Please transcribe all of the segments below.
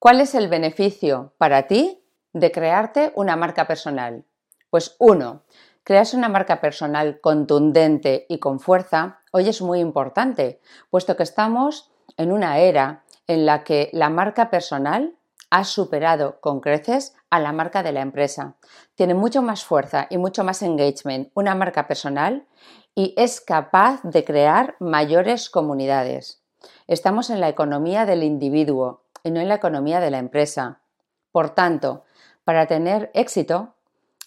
¿Cuál es el beneficio para ti de crearte una marca personal? Pues uno, crearse una marca personal contundente y con fuerza hoy es muy importante, puesto que estamos en una era en la que la marca personal ha superado con creces a la marca de la empresa. Tiene mucho más fuerza y mucho más engagement una marca personal y es capaz de crear mayores comunidades. Estamos en la economía del individuo y no en la economía de la empresa. Por tanto, para tener éxito,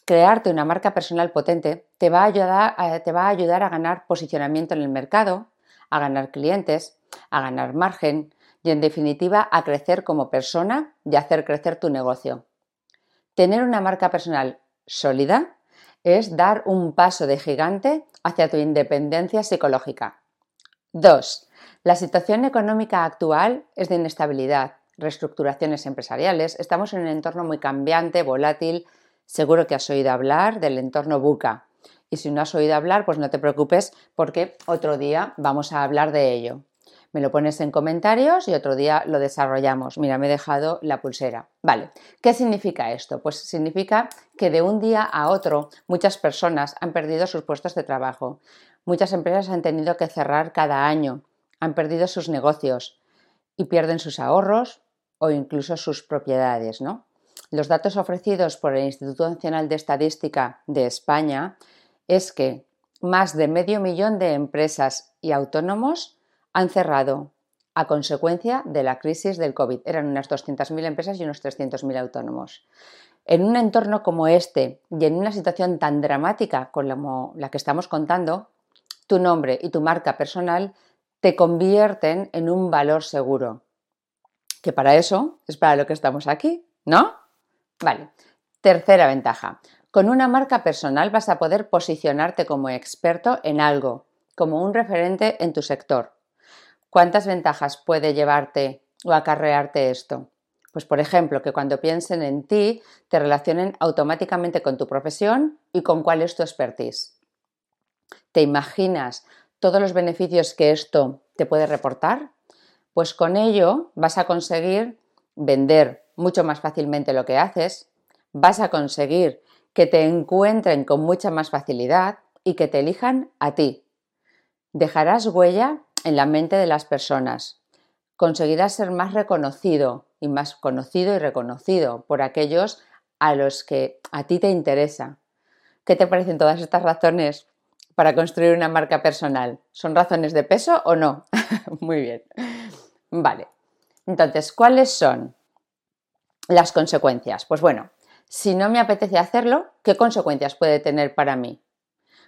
crearte una marca personal potente te va a ayudar a, ayudar a ganar posicionamiento en el mercado, a ganar clientes, a ganar margen y en definitiva a crecer como persona y hacer crecer tu negocio. Tener una marca personal sólida es dar un paso de gigante hacia tu independencia psicológica. 2. La situación económica actual es de inestabilidad, reestructuraciones empresariales. Estamos en un entorno muy cambiante, volátil. Seguro que has oído hablar del entorno buca. Y si no has oído hablar, pues no te preocupes porque otro día vamos a hablar de ello. Me lo pones en comentarios y otro día lo desarrollamos. Mira, me he dejado la pulsera. Vale, ¿qué significa esto? Pues significa que de un día a otro muchas personas han perdido sus puestos de trabajo. Muchas empresas han tenido que cerrar cada año, han perdido sus negocios y pierden sus ahorros o incluso sus propiedades, ¿no? Los datos ofrecidos por el Instituto Nacional de Estadística de España es que más de medio millón de empresas y autónomos han cerrado a consecuencia de la crisis del COVID. Eran unas 200.000 empresas y unos 300.000 autónomos. En un entorno como este y en una situación tan dramática como la que estamos contando, tu nombre y tu marca personal te convierten en un valor seguro. Que para eso es para lo que estamos aquí, ¿no? Vale. Tercera ventaja. Con una marca personal vas a poder posicionarte como experto en algo, como un referente en tu sector. ¿Cuántas ventajas puede llevarte o acarrearte esto? Pues por ejemplo, que cuando piensen en ti te relacionen automáticamente con tu profesión y con cuál es tu expertise. ¿Te imaginas todos los beneficios que esto te puede reportar? Pues con ello vas a conseguir vender mucho más fácilmente lo que haces, vas a conseguir que te encuentren con mucha más facilidad y que te elijan a ti. Dejarás huella en la mente de las personas. Conseguirás ser más reconocido y más conocido y reconocido por aquellos a los que a ti te interesa. ¿Qué te parecen todas estas razones para construir una marca personal? ¿Son razones de peso o no? Muy bien. Vale. Entonces, ¿cuáles son las consecuencias? Pues bueno, si no me apetece hacerlo, ¿qué consecuencias puede tener para mí?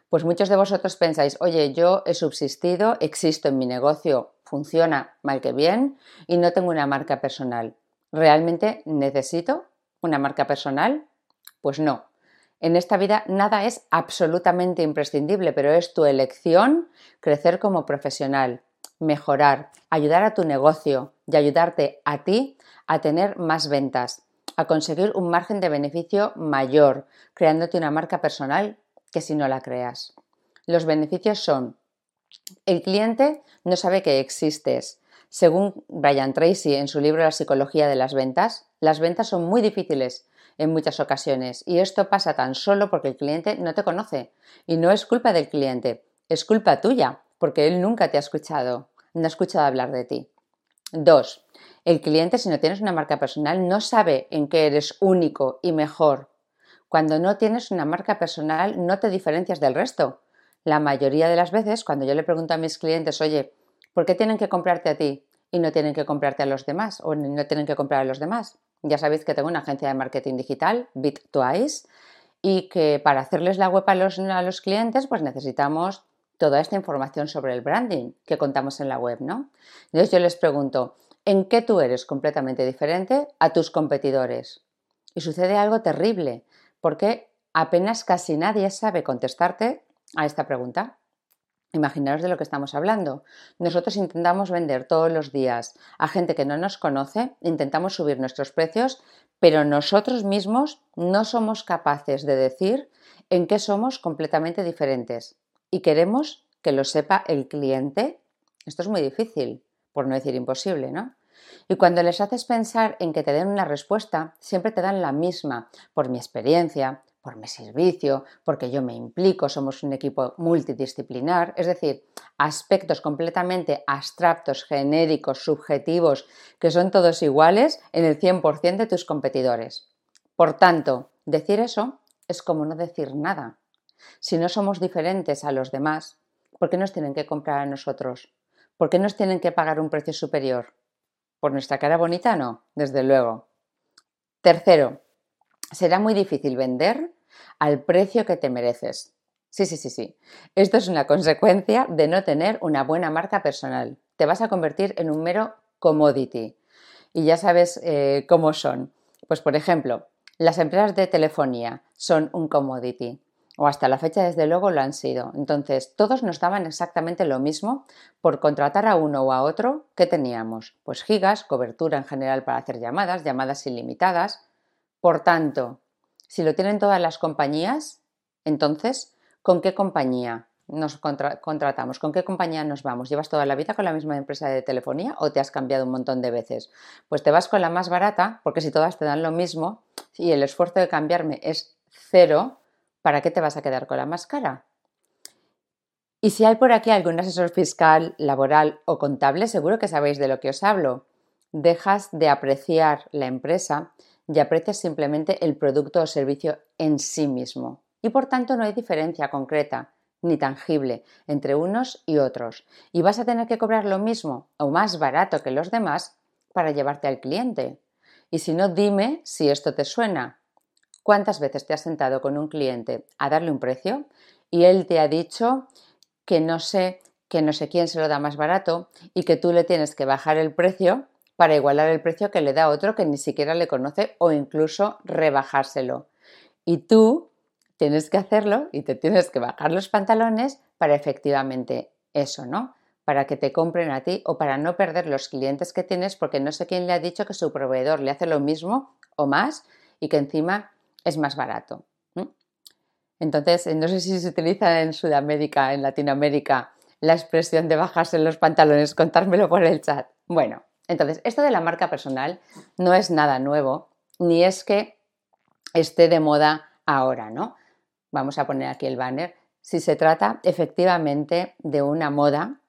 Pues muchos de vosotros pensáis, oye, yo he subsistido, existo en mi negocio, funciona mal que bien y no tengo una marca personal. ¿Realmente necesito una marca personal? Pues no. En esta vida nada es absolutamente imprescindible, pero es tu elección crecer como profesional, mejorar, ayudar a tu negocio y ayudarte a ti a tener más ventas, a conseguir un margen de beneficio mayor, creándote una marca personal que si no la creas. Los beneficios son, el cliente no sabe que existes. Según Brian Tracy en su libro La psicología de las ventas, las ventas son muy difíciles en muchas ocasiones y esto pasa tan solo porque el cliente no te conoce y no es culpa del cliente, es culpa tuya porque él nunca te ha escuchado, no ha escuchado hablar de ti. Dos, el cliente si no tienes una marca personal no sabe en qué eres único y mejor cuando no tienes una marca personal, no te diferencias del resto. La mayoría de las veces, cuando yo le pregunto a mis clientes, oye, ¿por qué tienen que comprarte a ti y no tienen que comprarte a los demás o no tienen que comprar a los demás? Ya sabéis que tengo una agencia de marketing digital, Bit2Ice, y que para hacerles la web a los, a los clientes, pues necesitamos toda esta información sobre el branding que contamos en la web, ¿no? Entonces yo les pregunto, ¿en qué tú eres completamente diferente a tus competidores? Y sucede algo terrible porque apenas casi nadie sabe contestarte a esta pregunta. Imaginaros de lo que estamos hablando. Nosotros intentamos vender todos los días a gente que no nos conoce, intentamos subir nuestros precios, pero nosotros mismos no somos capaces de decir en qué somos completamente diferentes. Y queremos que lo sepa el cliente. Esto es muy difícil, por no decir imposible, ¿no? Y cuando les haces pensar en que te den una respuesta, siempre te dan la misma, por mi experiencia, por mi servicio, porque yo me implico, somos un equipo multidisciplinar, es decir, aspectos completamente abstractos, genéricos, subjetivos, que son todos iguales en el 100% de tus competidores. Por tanto, decir eso es como no decir nada. Si no somos diferentes a los demás, ¿por qué nos tienen que comprar a nosotros? ¿Por qué nos tienen que pagar un precio superior? ¿Por nuestra cara bonita? No, desde luego. Tercero, será muy difícil vender al precio que te mereces. Sí, sí, sí, sí. Esto es una consecuencia de no tener una buena marca personal. Te vas a convertir en un mero commodity. Y ya sabes eh, cómo son. Pues por ejemplo, las empresas de telefonía son un commodity. O hasta la fecha, desde luego, lo han sido. Entonces, todos nos daban exactamente lo mismo por contratar a uno o a otro que teníamos. Pues gigas, cobertura en general para hacer llamadas, llamadas ilimitadas. Por tanto, si lo tienen todas las compañías, entonces, ¿con qué compañía nos contratamos? ¿Con qué compañía nos vamos? ¿Llevas toda la vida con la misma empresa de telefonía o te has cambiado un montón de veces? Pues te vas con la más barata, porque si todas te dan lo mismo y el esfuerzo de cambiarme es cero, ¿para qué te vas a quedar con la más cara? Y si hay por aquí algún asesor fiscal, laboral o contable, seguro que sabéis de lo que os hablo. Dejas de apreciar la empresa y aprecias simplemente el producto o servicio en sí mismo. Y por tanto no hay diferencia concreta ni tangible entre unos y otros. Y vas a tener que cobrar lo mismo o más barato que los demás para llevarte al cliente. Y si no, dime si esto te suena. ¿Cuántas veces te has sentado con un cliente a darle un precio y él te ha dicho que no sé, que no sé quién se lo da más barato y que tú le tienes que bajar el precio para igualar el precio que le da otro que ni siquiera le conoce o incluso rebajárselo. Y tú tienes que hacerlo y te tienes que bajar los pantalones para efectivamente eso, ¿no? Para que te compren a ti o para no perder los clientes que tienes porque no sé quién le ha dicho que su proveedor le hace lo mismo o más y que encima es más barato. Entonces, no sé si se utiliza en Sudamérica, en Latinoamérica, la expresión de bajarse los pantalones, contármelo por el chat. Bueno, entonces, esto de la marca personal no es nada nuevo, ni es que esté de moda ahora, ¿no? Vamos a poner aquí el banner. Si se trata efectivamente de una moda,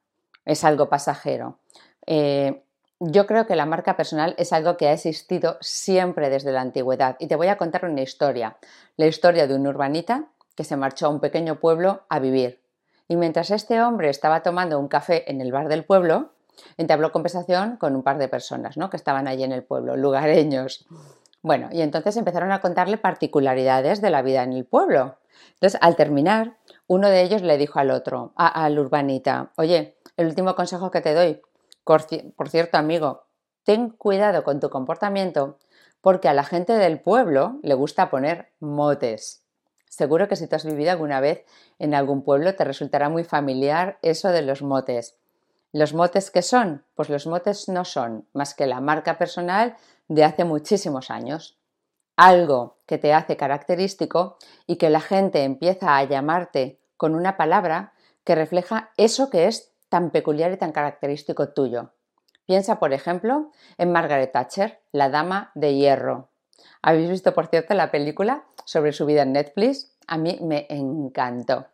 es algo pasajero. Eh, yo creo que la marca personal es algo que ha existido siempre desde la antigüedad y te voy a contar una historia, la historia de un urbanita que se marchó a un pequeño pueblo a vivir. Y mientras este hombre estaba tomando un café en el bar del pueblo, entabló conversación con un par de personas ¿no? que estaban allí en el pueblo, lugareños. Bueno, y entonces empezaron a contarle particularidades de la vida en el pueblo. Entonces, al terminar, uno de ellos le dijo al otro, al urbanita, oye, el último consejo que te doy, por cierto, amigo, ten cuidado con tu comportamiento porque a la gente del pueblo le gusta poner motes. Seguro que si tú has vivido alguna vez en algún pueblo te resultará muy familiar eso de los motes. ¿Los motes qué son? Pues los motes no son más que la marca personal de hace muchísimos años. Algo que te hace característico y que la gente empieza a llamarte con una palabra que refleja eso que es tan peculiar y tan característico tuyo. Piensa, por ejemplo, en Margaret Thatcher, la dama de hierro. ¿Habéis visto, por cierto, la película sobre su vida en Netflix? A mí me encantó.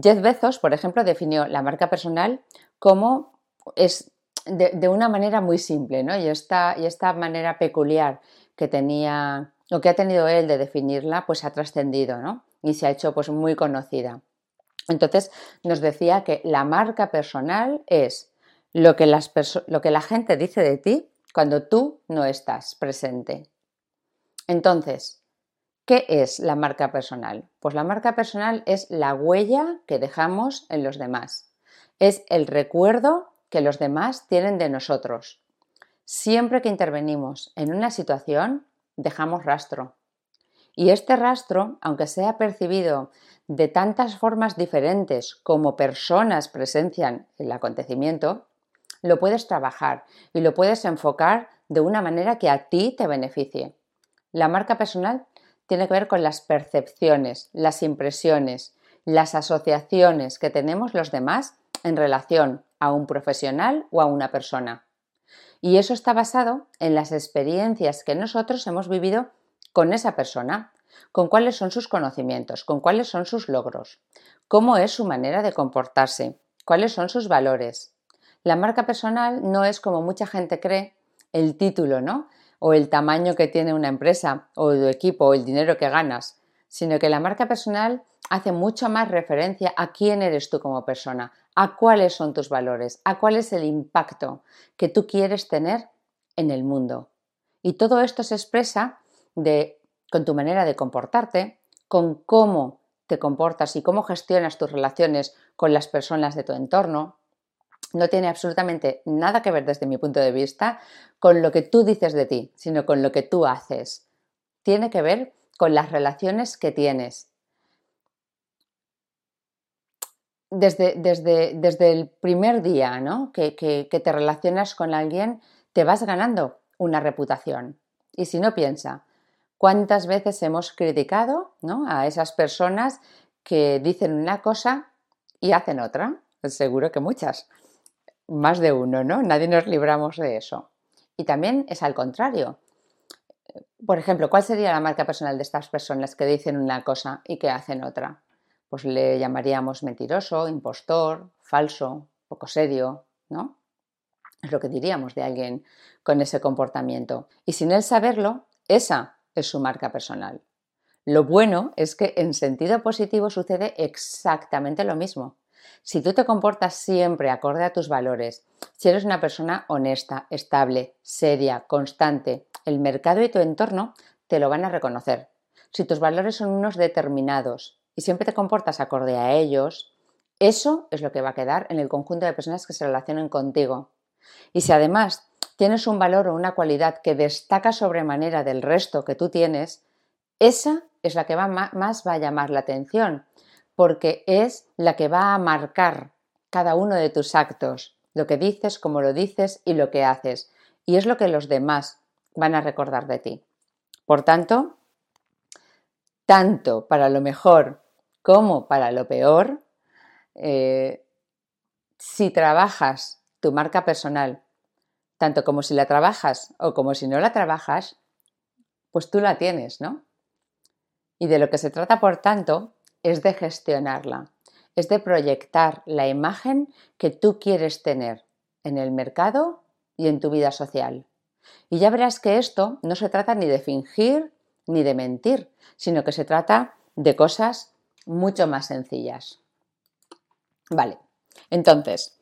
Jeff Bezos, por ejemplo, definió la marca personal como es de, una manera muy simple, ¿no? Y esta, y esta manera peculiar que tenía, o que ha tenido él de definirla, pues ha trascendido, ¿no? Y se ha hecho pues muy conocida. Entonces nos decía que la marca personal es lo que, las lo que la gente dice de ti cuando tú no estás presente. Entonces, ¿qué es la marca personal? Pues la marca personal es la huella que dejamos en los demás es el recuerdo que los demás tienen de nosotros. Siempre que intervenimos en una situación, dejamos rastro. Y este rastro, aunque sea percibido de tantas formas diferentes como personas presencian el acontecimiento, lo puedes trabajar y lo puedes enfocar de una manera que a ti te beneficie. La marca personal tiene que ver con las percepciones, las impresiones, las asociaciones que tenemos los demás en relación a un profesional o a una persona. Y eso está basado en las experiencias que nosotros hemos vivido con esa persona, con cuáles son sus conocimientos, con cuáles son sus logros, cómo es su manera de comportarse, cuáles son sus valores. La marca personal no es como mucha gente cree el título, ¿no? O el tamaño que tiene una empresa, o tu equipo, o el dinero que ganas, sino que la marca personal hace mucho más referencia a quién eres tú como persona, a cuáles son tus valores, a cuál es el impacto que tú quieres tener en el mundo. Y todo esto se expresa de, con tu manera de comportarte, con cómo te comportas y cómo gestionas tus relaciones con las personas de tu entorno. No tiene absolutamente nada que ver desde mi punto de vista con lo que tú dices de ti, sino con lo que tú haces. Tiene que ver con las relaciones que tienes, desde, desde, desde el primer día ¿no? que, que, que te relacionas con alguien, te vas ganando una reputación. Y si no piensa, ¿cuántas veces hemos criticado ¿no? a esas personas que dicen una cosa y hacen otra? Seguro que muchas, más de uno, ¿no? Nadie nos libramos de eso. Y también es al contrario. Por ejemplo, ¿cuál sería la marca personal de estas personas que dicen una cosa y que hacen otra? pues le llamaríamos mentiroso, impostor, falso, poco serio, ¿no? Es lo que diríamos de alguien con ese comportamiento. Y sin él saberlo, esa es su marca personal. Lo bueno es que en sentido positivo sucede exactamente lo mismo. Si tú te comportas siempre acorde a tus valores, si eres una persona honesta, estable, seria, constante, el mercado y tu entorno te lo van a reconocer. Si tus valores son unos determinados, y siempre te comportas acorde a ellos, eso es lo que va a quedar en el conjunto de personas que se relacionen contigo. Y si además tienes un valor o una cualidad que destaca sobremanera del resto que tú tienes, esa es la que más va a llamar la atención, porque es la que va a marcar cada uno de tus actos, lo que dices, cómo lo dices y lo que haces. Y es lo que los demás van a recordar de ti. Por tanto, tanto para lo mejor como para lo peor, eh, si trabajas tu marca personal, tanto como si la trabajas o como si no la trabajas, pues tú la tienes, ¿no? Y de lo que se trata, por tanto, es de gestionarla, es de proyectar la imagen que tú quieres tener en el mercado y en tu vida social. Y ya verás que esto no se trata ni de fingir ni de mentir, sino que se trata de cosas mucho más sencillas. Vale, entonces,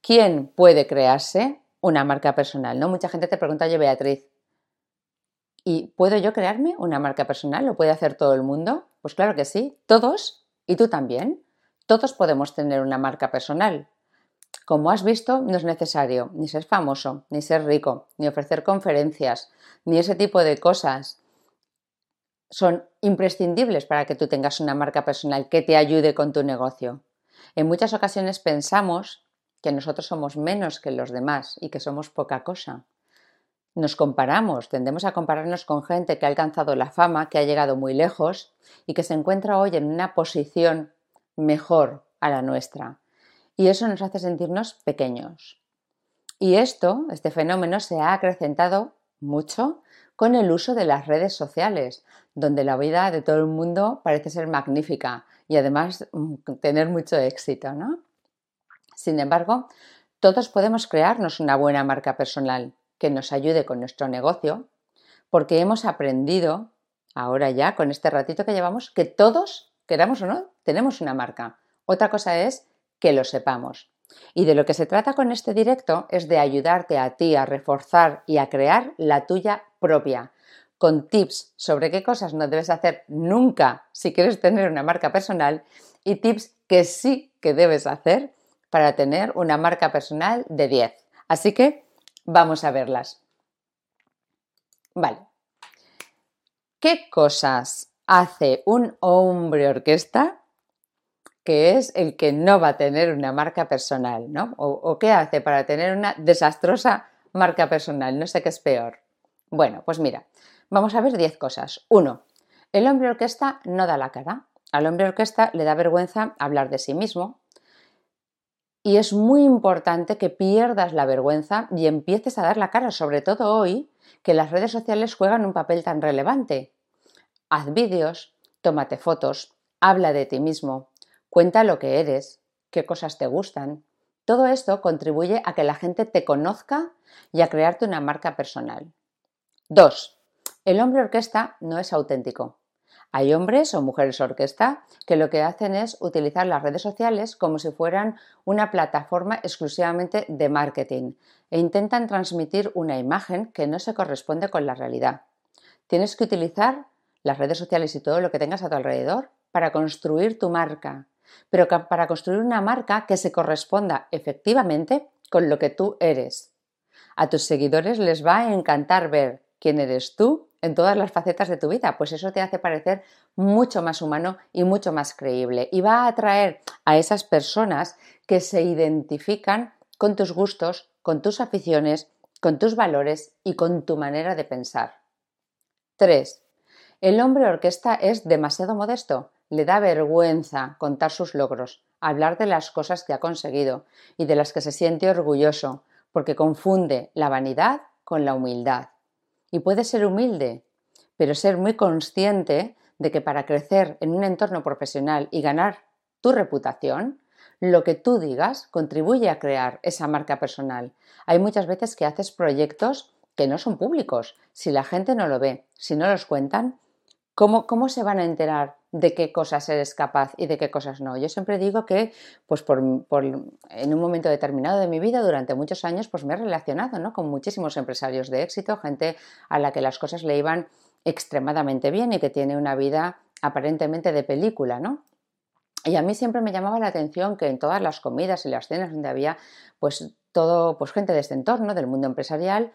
¿quién puede crearse una marca personal? ¿No? Mucha gente te pregunta, oye Beatriz, ¿y puedo yo crearme una marca personal? ¿Lo puede hacer todo el mundo? Pues claro que sí, todos y tú también. Todos podemos tener una marca personal. Como has visto, no es necesario ni ser famoso, ni ser rico, ni ofrecer conferencias, ni ese tipo de cosas son imprescindibles para que tú tengas una marca personal que te ayude con tu negocio. En muchas ocasiones pensamos que nosotros somos menos que los demás y que somos poca cosa. Nos comparamos, tendemos a compararnos con gente que ha alcanzado la fama, que ha llegado muy lejos y que se encuentra hoy en una posición mejor a la nuestra. Y eso nos hace sentirnos pequeños. Y esto, este fenómeno, se ha acrecentado mucho con el uso de las redes sociales, donde la vida de todo el mundo parece ser magnífica y además mm, tener mucho éxito, ¿no? Sin embargo, todos podemos crearnos una buena marca personal que nos ayude con nuestro negocio, porque hemos aprendido, ahora ya, con este ratito que llevamos, que todos, queramos o no, tenemos una marca. Otra cosa es que lo sepamos. Y de lo que se trata con este directo es de ayudarte a ti a reforzar y a crear la tuya propia, con tips sobre qué cosas no debes hacer nunca si quieres tener una marca personal y tips que sí que debes hacer para tener una marca personal de 10. Así que vamos a verlas. Vale. ¿Qué cosas hace un hombre orquesta que es el que no va a tener una marca personal, ¿no? O, qué hace para tener una desastrosa marca personal, no sé qué es peor. Bueno, pues mira, vamos a ver 10 cosas. Uno, el hombre orquesta no da la cara. Al hombre orquesta le da vergüenza hablar de sí mismo. Y es muy importante que pierdas la vergüenza y empieces a dar la cara, sobre todo hoy, que las redes sociales juegan un papel tan relevante. Haz vídeos, tómate fotos, habla de ti mismo, cuenta lo que eres, qué cosas te gustan. Todo esto contribuye a que la gente te conozca y a crearte una marca personal. 2. El hombre orquesta no es auténtico. Hay hombres o mujeres orquesta que lo que hacen es utilizar las redes sociales como si fueran una plataforma exclusivamente de marketing e intentan transmitir una imagen que no se corresponde con la realidad. Tienes que utilizar las redes sociales y todo lo que tengas a tu alrededor para construir tu marca, pero para construir una marca que se corresponda efectivamente con lo que tú eres. A tus seguidores les va a encantar ver quién eres tú en todas las facetas de tu vida, pues eso te hace parecer mucho más humano y mucho más creíble y va a atraer a esas personas que se identifican con tus gustos, con tus aficiones, con tus valores y con tu manera de pensar. 3. El hombre orquesta es demasiado modesto, le da vergüenza contar sus logros, hablar de las cosas que ha conseguido y de las que se siente orgulloso, porque confunde la vanidad con la humildad y puedes ser humilde, pero ser muy consciente de que para crecer en un entorno profesional y ganar tu reputación, lo que tú digas contribuye a crear esa marca personal. Hay muchas veces que haces proyectos que no son públicos. Si la gente no lo ve, si no los cuentan, ¿cómo, cómo se van a enterar de qué cosas eres capaz y de qué cosas no. Yo siempre digo que, pues por, en un momento determinado de mi vida, durante muchos años, pues me he relacionado ¿no? con muchísimos empresarios de éxito, gente a la que las cosas le iban extremadamente bien y que tiene una vida aparentemente de película, ¿no? Y a mí siempre me llamaba la atención que en todas las comidas y las cenas donde había pues todo, pues gente de este entorno, del mundo empresarial,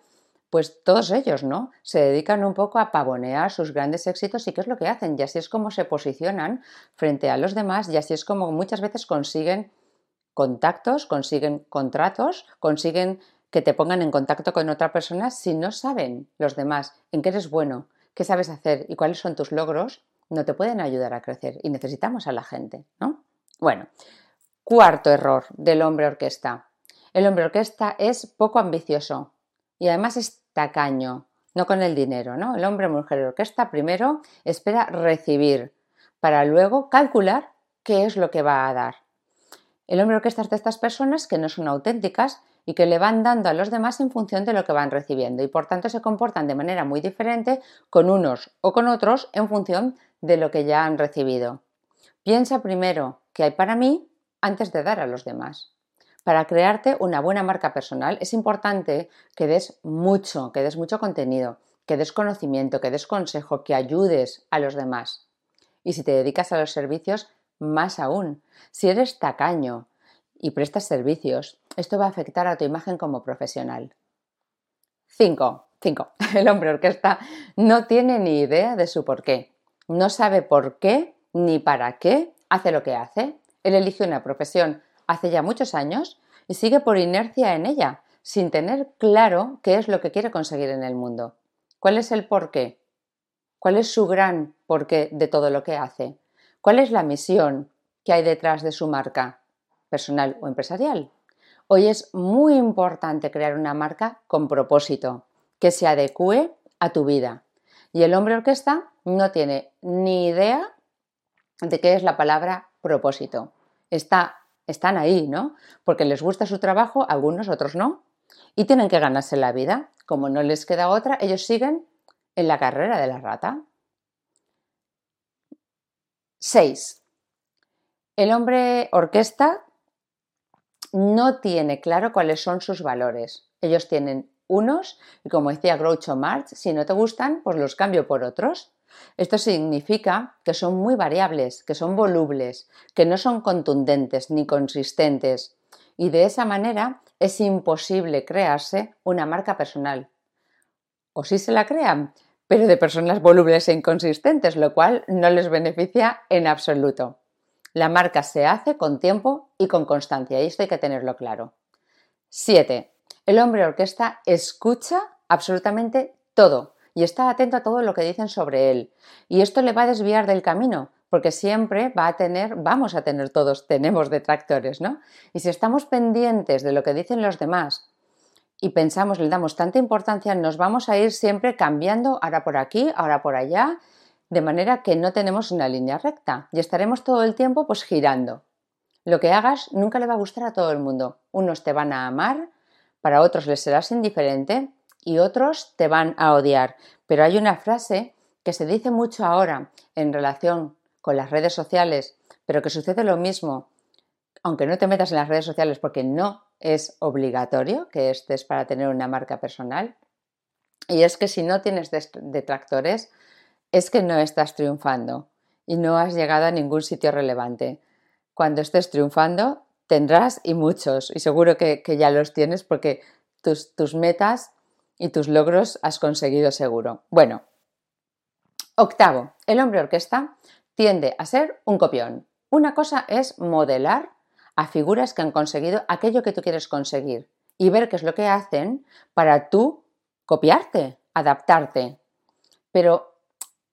pues todos ellos, ¿no? Se dedican un poco a pavonear sus grandes éxitos y qué es lo que hacen. Y así es como se posicionan frente a los demás y así es como muchas veces consiguen contactos, consiguen contratos, consiguen que te pongan en contacto con otra persona si no saben los demás en qué eres bueno, qué sabes hacer y cuáles son tus logros, no te pueden ayudar a crecer y necesitamos a la gente, ¿no? Bueno, cuarto error del hombre orquesta. El hombre orquesta es poco ambicioso, y además es tacaño, no con el dinero, ¿no? El hombre, mujer orquesta primero espera recibir para luego calcular qué es lo que va a dar. El hombre orquesta es de estas personas que no son auténticas y que le van dando a los demás en función de lo que van recibiendo y por tanto se comportan de manera muy diferente con unos o con otros en función de lo que ya han recibido. Piensa primero qué hay para mí antes de dar a los demás. Para crearte una buena marca personal es importante que des mucho, que des mucho contenido, que des conocimiento, que des consejo, que ayudes a los demás. Y si te dedicas a los servicios, más aún. Si eres tacaño y prestas servicios, esto va a afectar a tu imagen como profesional. 5. 5. El hombre orquesta no tiene ni idea de su porqué. No sabe por qué ni para qué hace lo que hace. Él elige una profesión hace ya muchos años y sigue por inercia en ella, sin tener claro qué es lo que quiere conseguir en el mundo. ¿Cuál es el porqué? ¿Cuál es su gran porqué de todo lo que hace? ¿Cuál es la misión que hay detrás de su marca, personal o empresarial? Hoy es muy importante crear una marca con propósito, que se adecue a tu vida. Y el hombre orquesta no tiene ni idea de qué es la palabra propósito. Está están ahí, ¿no? Porque les gusta su trabajo, algunos, otros no, y tienen que ganarse la vida. Como no les queda otra, ellos siguen en la carrera de la rata. 6. El hombre orquesta no tiene claro cuáles son sus valores. Ellos tienen unos y como decía Groucho Marx, si no te gustan, pues los cambio por otros. Esto significa que son muy variables, que son volubles, que no son contundentes ni consistentes y de esa manera es imposible crearse una marca personal. O sí se la crean, pero de personas volubles e inconsistentes, lo cual no les beneficia en absoluto. La marca se hace con tiempo y con constancia, y esto hay que tenerlo claro. 7. El hombre orquesta escucha absolutamente todo y está atento a todo lo que dicen sobre él. Y esto le va a desviar del camino, porque siempre va a tener, vamos a tener todos, tenemos detractores, ¿no? Y si estamos pendientes de lo que dicen los demás y pensamos, le damos tanta importancia, nos vamos a ir siempre cambiando, ahora por aquí, ahora por allá, de manera que no tenemos una línea recta y estaremos todo el tiempo pues girando. Lo que hagas nunca le va a gustar a todo el mundo. Unos te van a amar, para otros les serás indiferente y otros te van a odiar. Pero hay una frase que se dice mucho ahora en relación con las redes sociales, pero que sucede lo mismo, aunque no te metas en las redes sociales porque no es obligatorio que estés para tener una marca personal. Y es que si no tienes detractores, es que no estás triunfando y no has llegado a ningún sitio relevante. Cuando estés triunfando, tendrás y muchos, y seguro que, ya los tienes porque tus, metas y tus logros has conseguido seguro. Bueno, octavo, el hombre orquesta tiende a ser un copión. Una cosa es modelar a figuras que han conseguido aquello que tú quieres conseguir y ver qué es lo que hacen para tú copiarte, adaptarte. Pero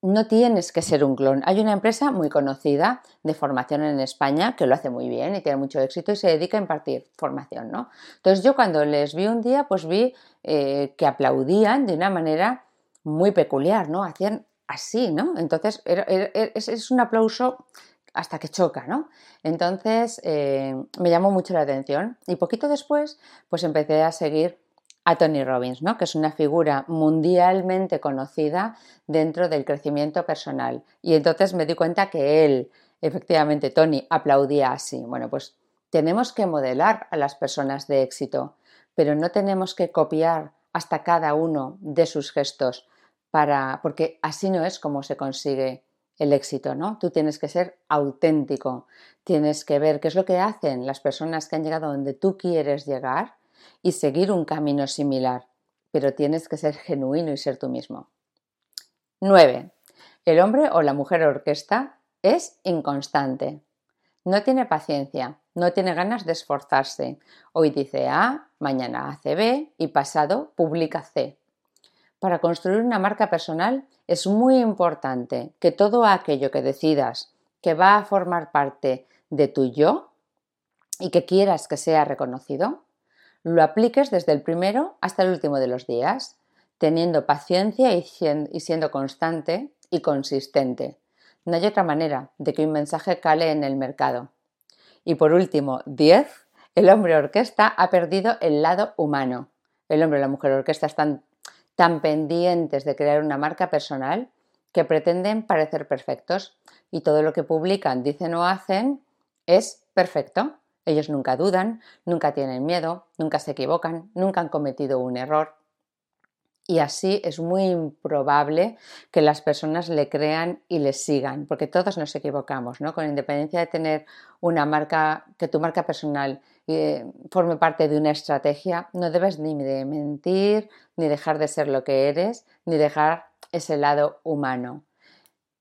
no tienes que ser un clon. Hay una empresa muy conocida de formación en España que lo hace muy bien y tiene mucho éxito y se dedica a impartir formación, ¿no? Entonces yo cuando les vi un día, pues vi eh, que aplaudían de una manera muy peculiar, ¿no? Hacían así, ¿no? Entonces es, un aplauso hasta que choca, ¿no? Entonces eh, me llamó mucho la atención y poquito después pues empecé a seguir a Tony Robbins, ¿no? que es una figura mundialmente conocida dentro del crecimiento personal. Y entonces me di cuenta que él, efectivamente, Tony, aplaudía así. Bueno, pues tenemos que modelar a las personas de éxito, pero no tenemos que copiar hasta cada uno de sus gestos, para, porque así no es como se consigue el éxito, ¿no? Tú tienes que ser auténtico, tienes que ver qué es lo que hacen las personas que han llegado donde tú quieres llegar y seguir un camino similar, pero tienes que ser genuino y ser tú mismo. 9. El hombre o la mujer orquesta es inconstante. No tiene paciencia, no tiene ganas de esforzarse. Hoy dice A, mañana hace B y pasado publica C. Para construir una marca personal es muy importante que todo aquello que decidas que va a formar parte de tu yo y que quieras que sea reconocido, lo apliques desde el primero hasta el último de los días, teniendo paciencia y siendo constante y consistente. No hay otra manera de que un mensaje cale en el mercado. Y por último, 10. El hombre orquesta ha perdido el lado humano. El hombre y la mujer orquesta están tan pendientes de crear una marca personal que pretenden parecer perfectos y todo lo que publican, dicen o hacen es perfecto. Ellos nunca dudan, nunca tienen miedo, nunca se equivocan, nunca han cometido un error. Y así es muy improbable que las personas le crean y le sigan, porque todos nos equivocamos, ¿no? Con independencia de tener una marca, que tu marca personal eh, forme parte de una estrategia, no debes ni de mentir, ni dejar de ser lo que eres, ni dejar ese lado humano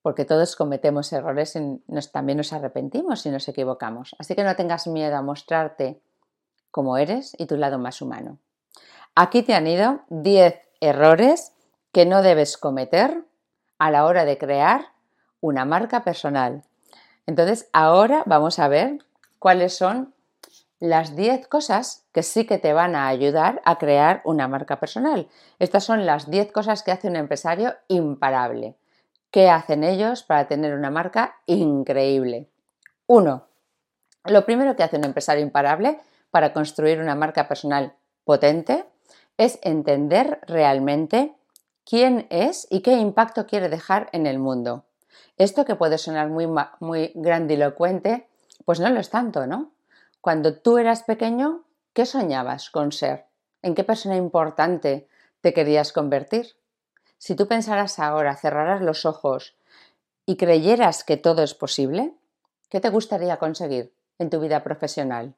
porque todos cometemos errores y también nos arrepentimos si nos equivocamos. Así que no tengas miedo a mostrarte como eres y tu lado más humano. Aquí te han ido 10 errores que no debes cometer a la hora de crear una marca personal. Entonces, ahora vamos a ver cuáles son las 10 cosas que sí que te van a ayudar a crear una marca personal. Estas son las 10 cosas que hace un empresario imparable. ¿Qué hacen ellos para tener una marca increíble? Uno, lo primero que hace un empresario imparable para construir una marca personal potente es entender realmente quién es y qué impacto quiere dejar en el mundo. Esto que puede sonar muy, muy grandilocuente, pues no lo es tanto, ¿no? Cuando tú eras pequeño, ¿qué soñabas con ser? ¿En qué persona importante te querías convertir? Si tú pensaras ahora, cerraras los ojos y creyeras que todo es posible, ¿qué te gustaría conseguir en tu vida profesional?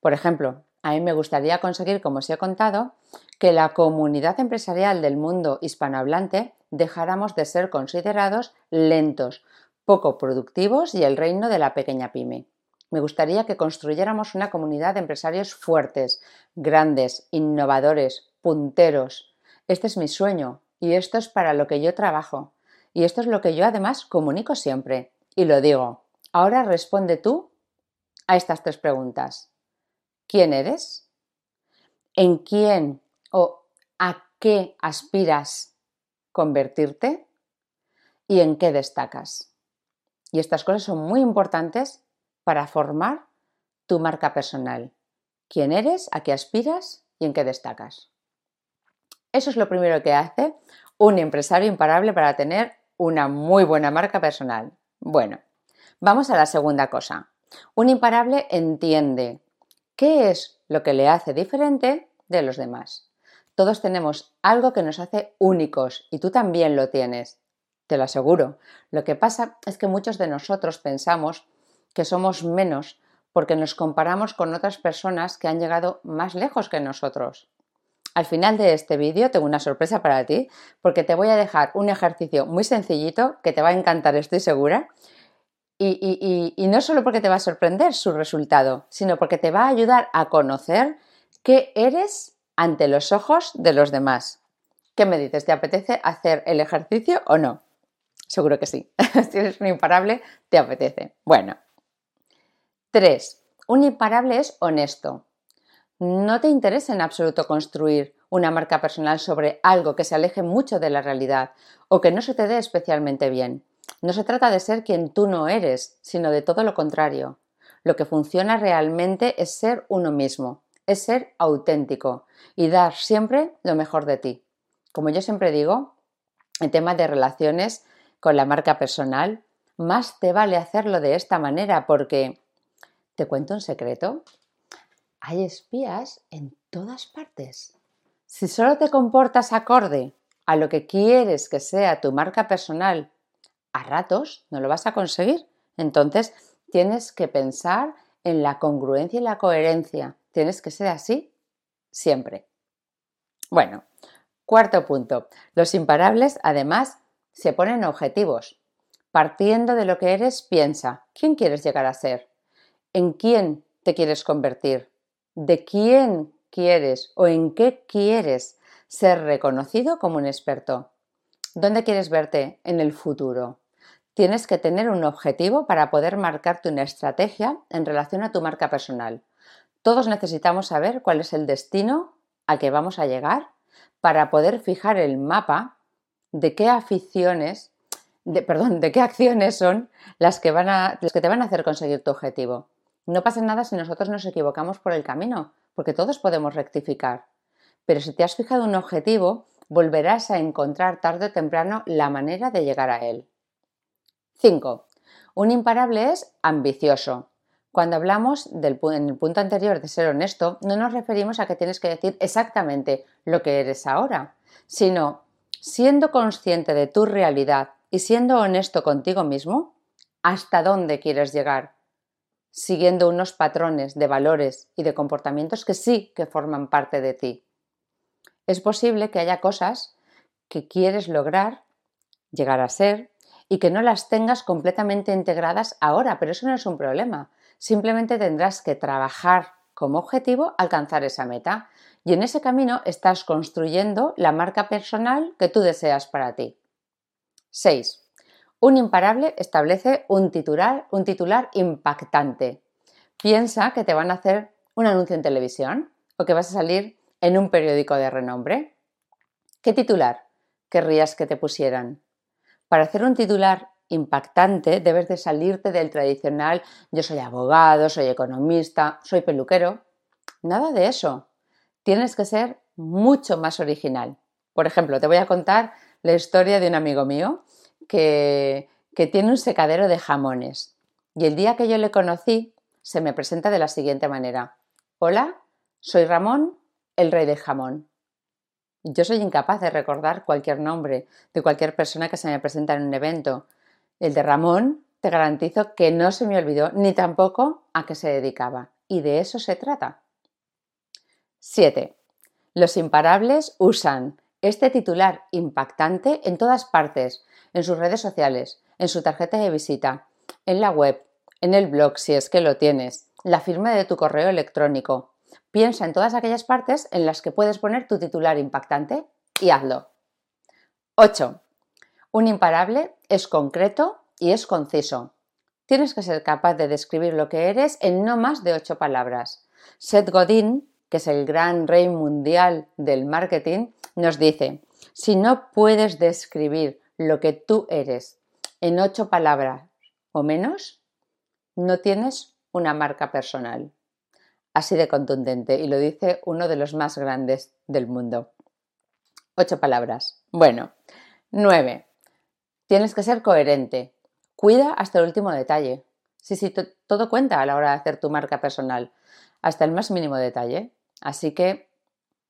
Por ejemplo, a mí me gustaría conseguir, como os he contado, que la comunidad empresarial del mundo hispanohablante dejáramos de ser considerados lentos, poco productivos y el reino de la pequeña pyme. Me gustaría que construyéramos una comunidad de empresarios fuertes, grandes, innovadores, punteros. Este es mi sueño y esto es para lo que yo trabajo. Y esto es lo que yo además comunico siempre. y lo digo. Ahora responde tú a estas tres preguntas. ¿Quién eres? ¿En quién o a qué aspiras convertirte? ¿Y en qué destacas? Y estas cosas son muy importantes para formar tu marca personal. ¿Quién eres? ¿A qué aspiras? ¿Y en qué destacas? Eso es lo primero que hace un empresario imparable para tener una muy buena marca personal. Bueno, vamos a la segunda cosa. Un imparable entiende qué es lo que le hace diferente de los demás. Todos tenemos algo que nos hace únicos y tú también lo tienes, te lo aseguro. Lo que pasa es que muchos de nosotros pensamos que somos menos porque nos comparamos con otras personas que han llegado más lejos que nosotros. Al final de este vídeo tengo una sorpresa para ti porque te voy a dejar un ejercicio muy sencillito que te va a encantar, estoy segura. Y, no solo porque te va a sorprender su resultado, sino porque te va a ayudar a conocer qué eres ante los ojos de los demás. ¿Qué me dices? ¿Te apetece hacer el ejercicio o no? Seguro que sí. si eres un imparable, te apetece. Bueno. 3. Un imparable es honesto no te interesa en absoluto construir una marca personal sobre algo que se aleje mucho de la realidad o que no se te dé especialmente bien. No se trata de ser quien tú no eres, sino de todo lo contrario. Lo que funciona realmente es ser uno mismo, es ser auténtico y dar siempre lo mejor de ti. Como yo siempre digo, en tema de relaciones con la marca personal, más te vale hacerlo de esta manera porque, ¿te cuento un secreto? Hay espías en todas partes. Si solo te comportas acorde a lo que quieres que sea tu marca personal, a ratos no lo vas a conseguir. Entonces tienes que pensar en la congruencia y la coherencia. Tienes que ser así siempre. Bueno, cuarto punto. Los imparables además se ponen objetivos. Partiendo de lo que eres, piensa, ¿quién quieres llegar a ser? ¿En quién te quieres convertir? De quién quieres o en qué quieres ser reconocido como un experto. ¿Dónde quieres verte en el futuro? Tienes que tener un objetivo para poder marcarte una estrategia en relación a tu marca personal. Todos necesitamos saber cuál es el destino a que vamos a llegar para poder fijar el mapa de qué aficiones, de, perdón, de qué acciones son las que, van a, las que te van a hacer conseguir tu objetivo. No pasa nada si nosotros nos equivocamos por el camino, porque todos podemos rectificar. Pero si te has fijado un objetivo, volverás a encontrar tarde o temprano la manera de llegar a él. 5. Un imparable es ambicioso. Cuando hablamos del, en el punto anterior de ser honesto, no nos referimos a que tienes que decir exactamente lo que eres ahora, sino siendo consciente de tu realidad y siendo honesto contigo mismo, hasta dónde quieres llegar, siguiendo unos patrones de valores y de comportamientos que sí que forman parte de ti. Es posible que haya cosas que quieres lograr, llegar a ser, y que no las tengas completamente integradas ahora, pero eso no es un problema. Simplemente tendrás que trabajar como objetivo alcanzar esa meta y en ese camino estás construyendo la marca personal que tú deseas para ti. 6. Un imparable establece un titular, un titular impactante. Piensa que te van a hacer un anuncio en televisión o que vas a salir en un periódico de renombre. ¿Qué titular querrías que te pusieran? Para hacer un titular impactante debes de salirte del tradicional yo soy abogado, soy economista, soy peluquero. Nada de eso. Tienes que ser mucho más original. Por ejemplo, te voy a contar la historia de un amigo mío que, tiene un secadero de jamones. Y el día que yo le conocí, se me presenta de la siguiente manera. Hola, soy Ramón, el rey del jamón. Yo soy incapaz de recordar cualquier nombre de cualquier persona que se me presenta en un evento. El de Ramón, te garantizo que no se me olvidó ni tampoco a qué se dedicaba. Y de eso se trata. 7. Los imparables usan este titular impactante en todas partes, en sus redes sociales, en su tarjeta de visita, en la web, en el blog si es que lo tienes, la firma de tu correo electrónico. Piensa en todas aquellas partes en las que puedes poner tu titular impactante y hazlo. 8. Un imparable es concreto y es conciso. tienes que ser capaz de describir lo que eres en no más de ocho palabras. Seth Godin, que es el gran rey mundial del marketing, nos dice, si no puedes describir lo que tú eres en ocho palabras o menos, no tienes una marca personal. Así de contundente, y lo dice uno de los más grandes del mundo. Ocho palabras. Bueno, nueve. Tienes que ser coherente. Cuida hasta el último detalle. Sí, sí, todo cuenta a la hora de hacer tu marca personal, hasta el más mínimo detalle. Así que,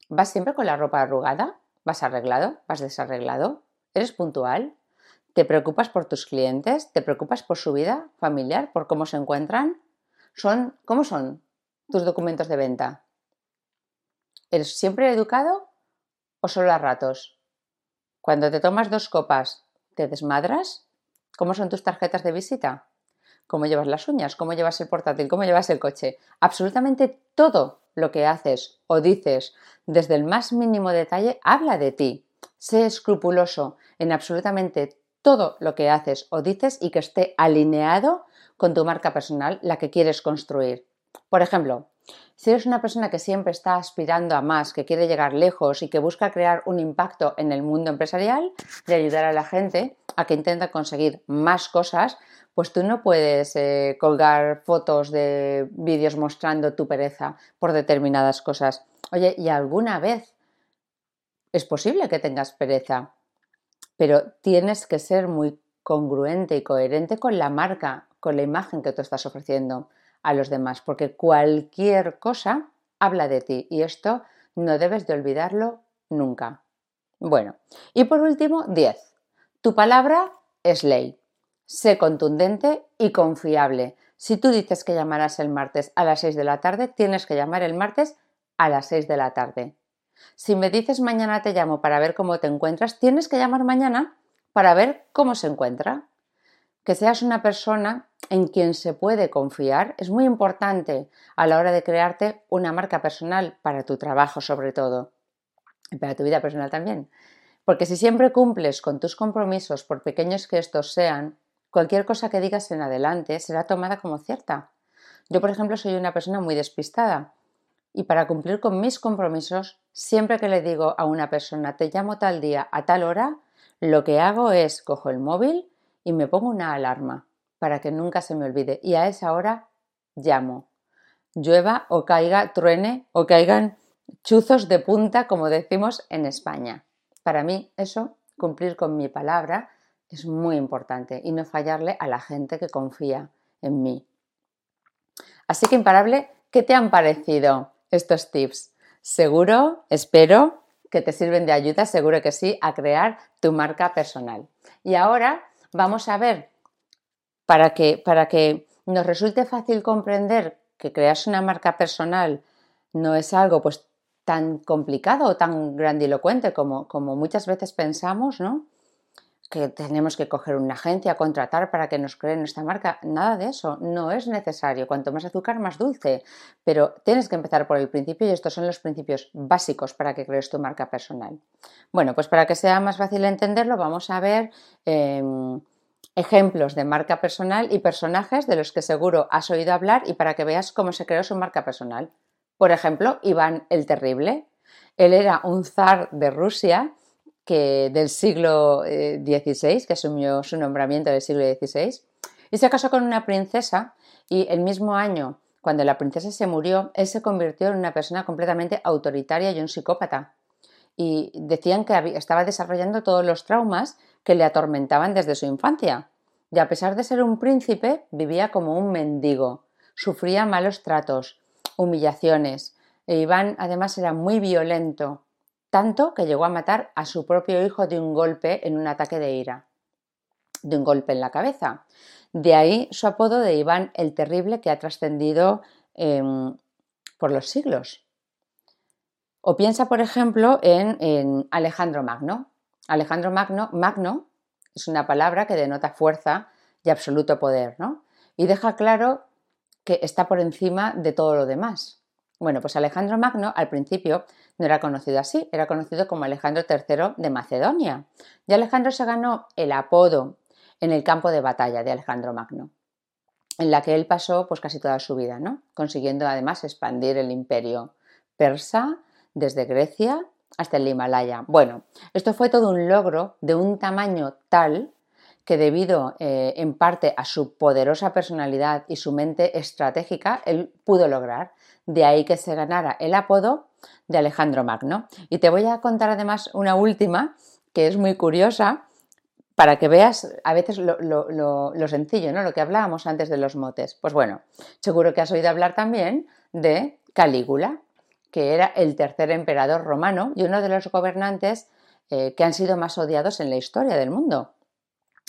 ¿vas siempre con la ropa arrugada? ¿Vas arreglado? ¿Vas desarreglado? ¿Eres puntual? ¿Te preocupas por tus clientes? ¿Te preocupas por su vida familiar? ¿Por cómo se encuentran? ¿Son, ¿Cómo son tus documentos de venta? ¿Eres siempre educado o solo a ratos? Cuando te tomas dos copas, ¿te desmadras? ¿Cómo son tus tarjetas de visita? ¿Cómo llevas las uñas? ¿Cómo llevas el portátil? ¿Cómo llevas el coche? Absolutamente todo lo que haces o dices desde el más mínimo detalle habla de ti. Sé escrupuloso en absolutamente todo lo que haces o dices y que esté alineado con tu marca personal, la que quieres construir. Por ejemplo, si eres una persona que siempre está aspirando a más, que quiere llegar lejos y que busca crear un impacto en el mundo empresarial, de ayudar a la gente a que intenta conseguir más cosas, pues tú no puedes eh, colgar fotos de vídeos mostrando tu pereza por determinadas cosas. Oye, ¿y alguna vez es posible que tengas pereza? Pero tienes que ser muy congruente y coherente con la marca, con la imagen que tú estás ofreciendo a los demás, porque cualquier cosa habla de ti y esto no debes de olvidarlo nunca. Bueno, y por último, 10. Tu palabra es ley. Sé contundente y confiable. Si tú dices que llamarás el martes a las 6 de la tarde, tienes que llamar el martes a las 6 de la tarde. Si me dices mañana te llamo para ver cómo te encuentras, tienes que llamar mañana para ver cómo se encuentra. Que seas una persona en quien se puede confiar es muy importante a la hora de crearte una marca personal para tu trabajo sobre todo y para tu vida personal también. Porque si siempre cumples con tus compromisos, por pequeños que estos sean, cualquier cosa que digas en adelante será tomada como cierta. Yo, por ejemplo, soy una persona muy despistada y para cumplir con mis compromisos, siempre que le digo a una persona te llamo tal día a tal hora, lo que hago es cojo el móvil y me pongo una alarma para que nunca se me olvide y a esa hora llamo. Llueva o caiga, truene o caigan chuzos de punta, como decimos en España. Para mí eso, cumplir con mi palabra, es muy importante y no fallarle a la gente que confía en mí. Así que imparable, ¿qué te han parecido estos tips? Seguro, espero que te sirven de ayuda, seguro que sí, a crear tu marca personal. Y ahora vamos a ver, para que, para que nos resulte fácil comprender que creas una marca personal no es algo pues tan complicado o tan grandilocuente como, como muchas veces pensamos, ¿no? Que tenemos que coger una agencia, contratar para que nos creen nuestra marca. Nada de eso, no es necesario. Cuanto más azúcar, más dulce. Pero tienes que empezar por el principio y estos son los principios básicos para que crees tu marca personal. Bueno, pues para que sea más fácil entenderlo, vamos a ver em, ejemplos de marca personal y personajes de los que seguro has oído hablar y para que veas cómo se creó su marca personal. Por ejemplo, Iván el Terrible. Él era un zar de Rusia que del siglo XVI, eh, que asumió su nombramiento del siglo XVI, y se casó con una princesa y el mismo año, cuando la princesa se murió, él se convirtió en una persona completamente autoritaria y un psicópata. Y decían que estaba desarrollando todos los traumas que le atormentaban desde su infancia. Y a pesar de ser un príncipe, vivía como un mendigo, sufría malos tratos, humillaciones. E Iván además era muy violento, tanto que llegó a matar a su propio hijo de un golpe en un ataque de ira, de un golpe en la cabeza. De ahí su apodo de Iván el Terrible que ha trascendido em, por los siglos. O piensa, por ejemplo, en, en, Alejandro Magno. Alejandro Magno, Magno es una palabra que denota fuerza y absoluto poder, ¿no? Y deja claro que está por encima de todo lo demás. Bueno, pues Alejandro Magno al principio no era conocido así, era conocido como Alejandro III de Macedonia. Y Alejandro se ganó el apodo en el campo de batalla de Alejandro Magno. en la que él pasó pues casi toda su vida, ¿no? Consiguiendo además expandir el imperio persa desde Grecia hasta el Himalaya. Bueno, esto fue todo un logro de un tamaño tal que debido eh, en parte a su poderosa personalidad y su mente estratégica, él pudo lograr. De ahí que se ganara el apodo de Alejandro Magno. Y te voy a contar además una última que es muy curiosa para que veas a veces lo, lo, sencillo, ¿no? Lo que hablábamos antes de los motes. Pues bueno, seguro que has oído hablar también de Calígula, que era el tercer emperador romano y uno de los gobernantes eh, que han sido más odiados en la historia del mundo.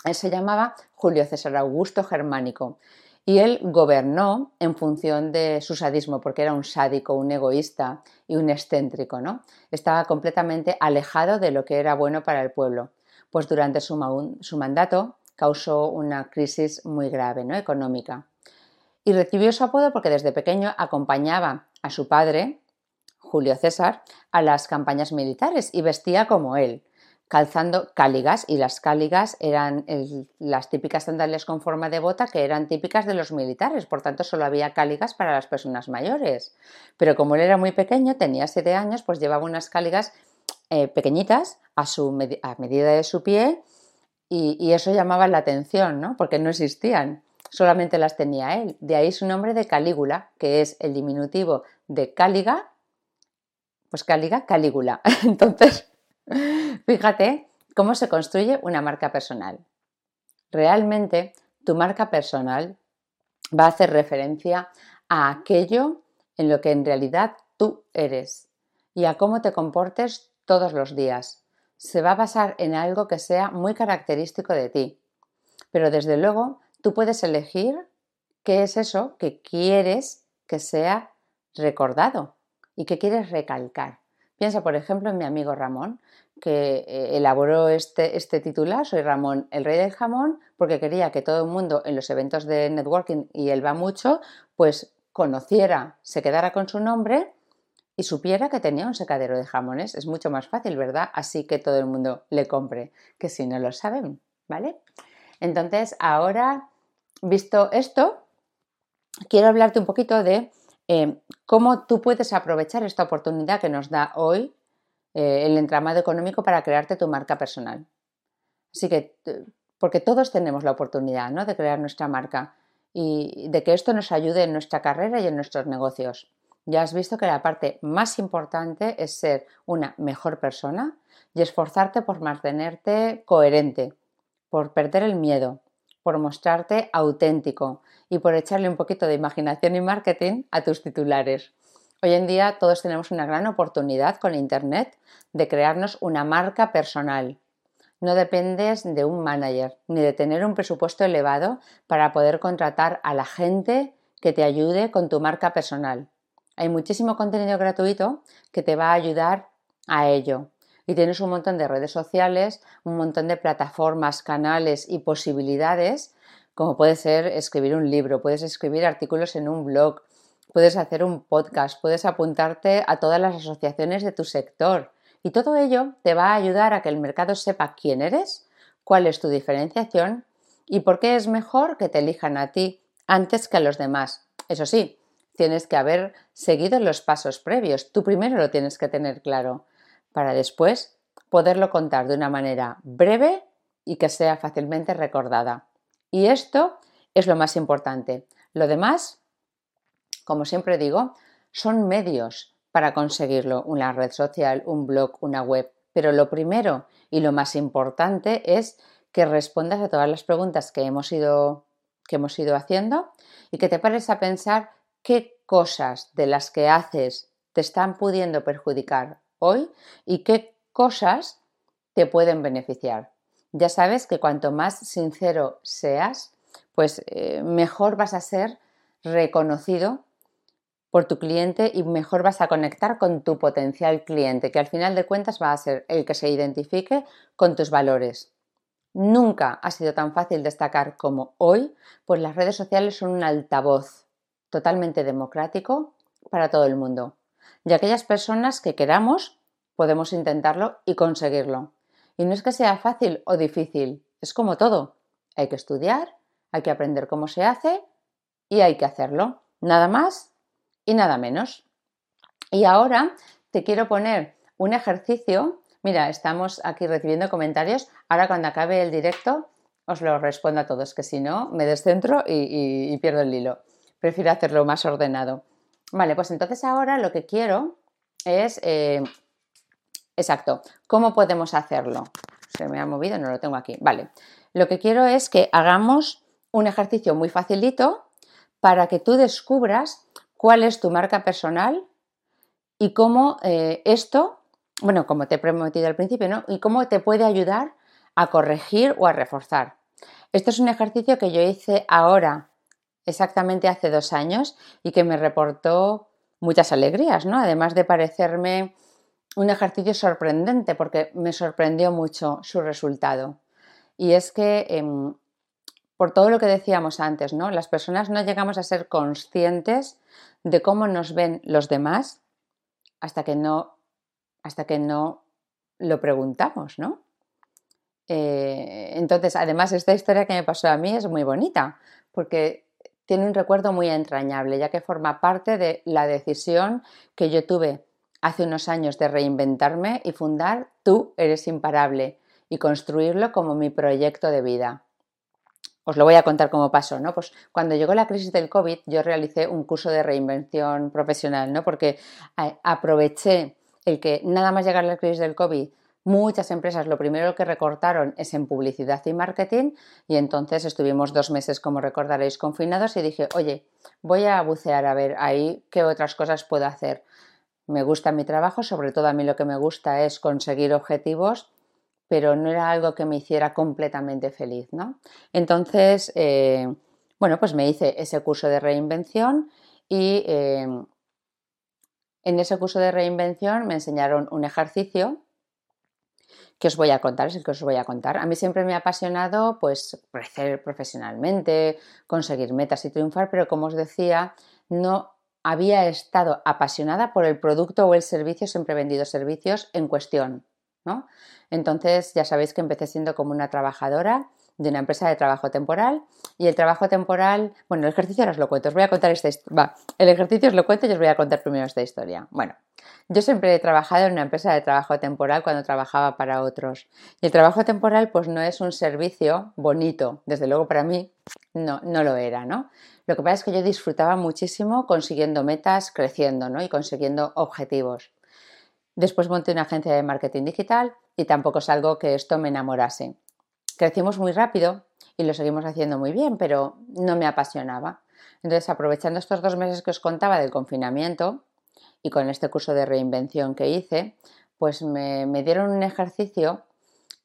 Él se llamaba Julio César Augusto Germánico y él gobernó en función de su sadismo, porque era un sádico, un egoísta y un excéntrico, ¿no? Estaba completamente alejado de lo que era bueno para el pueblo. Pues durante su, mandato causó una crisis muy grave, ¿no? Económica. Y recibió su apodo porque desde pequeño acompañaba a su padre, Julio César, a las campañas militares y vestía como él calzando cáligas y las cáligas eran las típicas sandalias con forma de bota que eran típicas de los militares, por tanto solo había cáligas para las personas mayores. Pero como él era muy pequeño, tenía siete años, pues llevaba unas cáligas eh, pequeñitas a, su a medida de su pie y, eso llamaba la atención, ¿no? porque no existían, solamente las tenía él. De ahí su nombre de Calígula, que es el diminutivo de cáliga, pues cáliga, Calígula. Entonces, Fíjate cómo se construye una marca personal. Realmente tu marca personal va a hacer referencia a aquello en lo que en realidad tú eres y a cómo te comportes todos los días. Se va a basar en algo que sea muy característico de ti. Pero desde luego tú puedes elegir qué es eso que quieres que sea recordado y que quieres recalcar. Piensa, por ejemplo, en mi amigo Ramón, que eh, elaboró este, este titular, Soy Ramón, el rey del jamón, porque quería que todo el mundo en los eventos de networking, y él va mucho, pues conociera, se quedara con su nombre y supiera que tenía un secadero de jamones. Es mucho más fácil, ¿verdad? Así que todo el mundo le compre, que si no lo saben, ¿vale? Entonces, ahora, visto esto, quiero hablarte un poquito de eh, cómo tú puedes aprovechar esta oportunidad que nos da hoy eh, el entramado económico para crearte tu marca personal. Así que, porque todos tenemos la oportunidad ¿no? de crear nuestra marca y de que esto nos ayude en nuestra carrera y en nuestros negocios. Ya has visto que la parte más importante es ser una mejor persona y esforzarte por mantenerte coherente, por perder el miedo, por mostrarte auténtico y por echarle un poquito de imaginación y marketing a tus titulares. Hoy en día todos tenemos una gran oportunidad con Internet de crearnos una marca personal. No dependes de un manager ni de tener un presupuesto elevado para poder contratar a la gente que te ayude con tu marca personal. Hay muchísimo contenido gratuito que te va a ayudar a ello. Y tienes un montón de redes sociales, un montón de plataformas, canales y posibilidades, como puede ser escribir un libro, puedes escribir artículos en un blog, puedes hacer un podcast, puedes apuntarte a todas las asociaciones de tu sector. Y todo ello te va a ayudar a que el mercado sepa quién eres, cuál es tu diferenciación y por qué es mejor que te elijan a ti antes que a los demás. Eso sí, tienes que haber seguido los pasos previos. Tú primero lo tienes que tener claro para después poderlo contar de una manera breve y que sea fácilmente recordada. Y esto es lo más importante. Lo demás, como siempre digo, son medios para conseguirlo, una red social, un blog, una web. Pero lo primero y lo más importante es que respondas a todas las preguntas que hemos ido, que hemos ido haciendo y que te pares a pensar qué cosas de las que haces te están pudiendo perjudicar hoy y qué cosas te pueden beneficiar. Ya sabes que cuanto más sincero seas, pues eh, mejor vas a ser reconocido por tu cliente y mejor vas a conectar con tu potencial cliente, que al final de cuentas va a ser el que se identifique con tus valores. Nunca ha sido tan fácil destacar como hoy, pues las redes sociales son un altavoz totalmente democrático para todo el mundo y aquellas personas que queramos podemos intentarlo y conseguirlo. Y no es que sea fácil o difícil, es como todo. Hay que estudiar, hay que aprender cómo se hace y hay que hacerlo. Nada más y nada menos. Y ahora te quiero poner un ejercicio. Mira, estamos aquí recibiendo comentarios. Ahora cuando acabe el directo os lo respondo a todos, que si no me descentro y, pierdo el hilo. Prefiero hacerlo más ordenado. Vale, pues entonces ahora lo que quiero es... Eh, exacto, ¿cómo podemos hacerlo? Se me ha movido, no lo tengo aquí. Vale, lo que quiero es que hagamos un ejercicio muy facilito para que tú descubras cuál es tu marca personal y cómo eh, esto, bueno, como te he prometido al principio, ¿no? Y cómo te puede ayudar a corregir o a reforzar. Este es un ejercicio que yo hice ahora, exactamente hace dos años, y que me reportó muchas alegrías, ¿no? Además de parecerme un ejercicio sorprendente, porque me sorprendió mucho su resultado. Y es que, em, por todo lo que decíamos antes, ¿no? Las personas no llegamos a ser conscientes de cómo nos ven los demás hasta que no, hasta que no lo preguntamos, ¿no? Eh, entonces, además, esta historia que me pasó a mí es muy bonita, porque tiene un recuerdo muy entrañable, ya que forma parte de la decisión que yo tuve hace unos años de reinventarme y fundar Tú eres imparable y construirlo como mi proyecto de vida. Os lo voy a contar cómo pasó, ¿no? Pues cuando llegó la crisis del COVID, yo realicé un curso de reinvención profesional, ¿no? Porque eh, aproveché el que nada más llegar la crisis del COVID Muchas empresas lo primero que recortaron es en publicidad y marketing y entonces estuvimos dos meses, como recordaréis, confinados y dije, oye, voy a bucear a ver ahí qué otras cosas puedo hacer. Me gusta mi trabajo, sobre todo a mí lo que me gusta es conseguir objetivos, pero no era algo que me hiciera completamente feliz, ¿no? Entonces, eh, bueno, pues me hice ese curso de reinvención y eh, en ese curso de reinvención me enseñaron un ejercicio que os voy a contar, es el que os voy a contar. A mí siempre me ha apasionado pues crecer profesionalmente, conseguir metas y triunfar, pero como os decía, no había estado apasionada por el producto o el servicio, siempre he vendido servicios en cuestión, ¿no? Entonces, ya sabéis que empecé siendo como una trabajadora de una empresa de trabajo temporal y el trabajo temporal, bueno, el ejercicio os lo cuento, os voy a contar esta va, el ejercicio os lo cuento y os voy a contar primero esta historia. Bueno, yo siempre he trabajado en una empresa de trabajo temporal cuando trabajaba para otros y el trabajo temporal pues no es un servicio bonito, desde luego para mí no, no lo era, ¿no? Lo que pasa es que yo disfrutaba muchísimo consiguiendo metas, creciendo, ¿no? Y consiguiendo objetivos. Después monté una agencia de marketing digital y tampoco es algo que esto me enamorase. Crecimos muy rápido y lo seguimos haciendo muy bien, pero no me apasionaba. Entonces, aprovechando estos dos meses que os contaba del confinamiento y con este curso de reinvención que hice, pues me, dieron un ejercicio